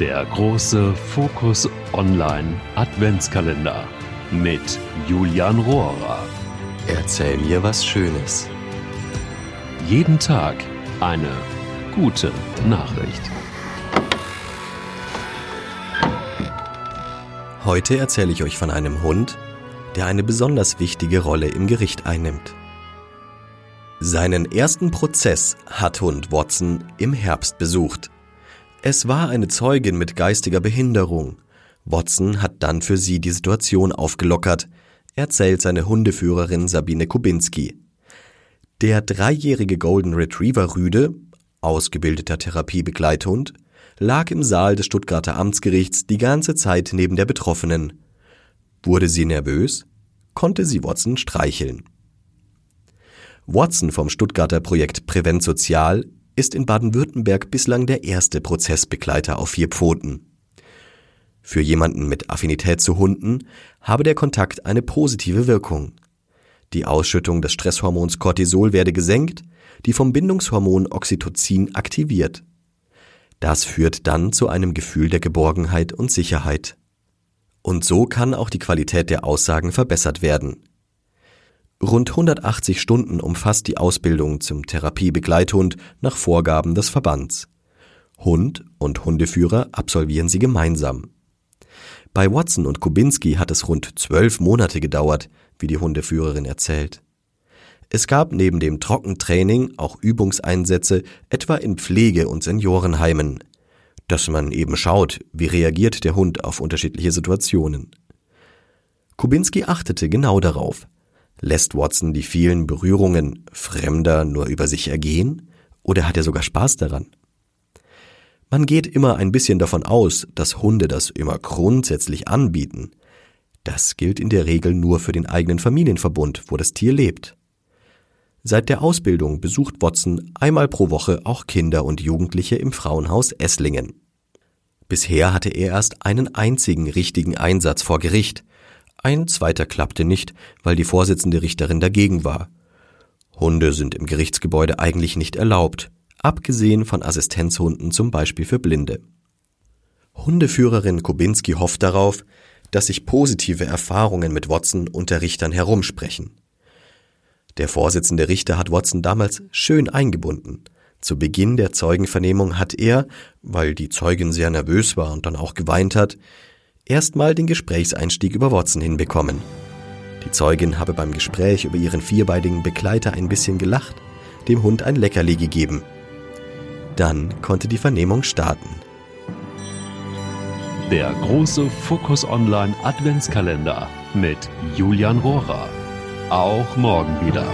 Der große Fokus Online Adventskalender mit Julian Rohrer. Erzähl mir was Schönes. Jeden Tag eine gute Nachricht. Heute erzähle ich euch von einem Hund, der eine besonders wichtige Rolle im Gericht einnimmt. Seinen ersten Prozess hat Hund Watson im Herbst besucht. Es war eine Zeugin mit geistiger Behinderung. Watson hat dann für sie die Situation aufgelockert, erzählt seine Hundeführerin Sabine Kubinski. Der dreijährige Golden Retriever Rüde, ausgebildeter Therapiebegleithund, lag im Saal des Stuttgarter Amtsgerichts die ganze Zeit neben der Betroffenen. Wurde sie nervös, konnte sie Watson streicheln. Watson vom Stuttgarter Projekt Prävent Sozial ist in Baden-Württemberg bislang der erste Prozessbegleiter auf vier Pfoten. Für jemanden mit Affinität zu Hunden habe der Kontakt eine positive Wirkung. Die Ausschüttung des Stresshormons Cortisol werde gesenkt, die vom Bindungshormon Oxytocin aktiviert. Das führt dann zu einem Gefühl der Geborgenheit und Sicherheit. Und so kann auch die Qualität der Aussagen verbessert werden. Rund 180 Stunden umfasst die Ausbildung zum Therapiebegleithund nach Vorgaben des Verbands. Hund und Hundeführer absolvieren sie gemeinsam. Bei Watson und Kubinski hat es rund zwölf Monate gedauert, wie die Hundeführerin erzählt. Es gab neben dem Trockentraining auch Übungseinsätze, etwa in Pflege- und Seniorenheimen, dass man eben schaut, wie reagiert der Hund auf unterschiedliche Situationen. Kubinski achtete genau darauf, Lässt Watson die vielen Berührungen Fremder nur über sich ergehen oder hat er sogar Spaß daran? Man geht immer ein bisschen davon aus, dass Hunde das immer grundsätzlich anbieten. Das gilt in der Regel nur für den eigenen Familienverbund, wo das Tier lebt. Seit der Ausbildung besucht Watson einmal pro Woche auch Kinder und Jugendliche im Frauenhaus Esslingen. Bisher hatte er erst einen einzigen richtigen Einsatz vor Gericht, ein zweiter klappte nicht, weil die Vorsitzende Richterin dagegen war. Hunde sind im Gerichtsgebäude eigentlich nicht erlaubt, abgesehen von Assistenzhunden zum Beispiel für Blinde. Hundeführerin Kubinski hofft darauf, dass sich positive Erfahrungen mit Watson unter Richtern herumsprechen. Der Vorsitzende Richter hat Watson damals schön eingebunden. Zu Beginn der Zeugenvernehmung hat er, weil die Zeugin sehr nervös war und dann auch geweint hat, erstmal den Gesprächseinstieg über Watson hinbekommen. Die Zeugin habe beim Gespräch über ihren vierbeinigen Begleiter ein bisschen gelacht, dem Hund ein Leckerli gegeben. Dann konnte die Vernehmung starten. Der große Fokus Online Adventskalender mit Julian Rohrer. Auch morgen wieder.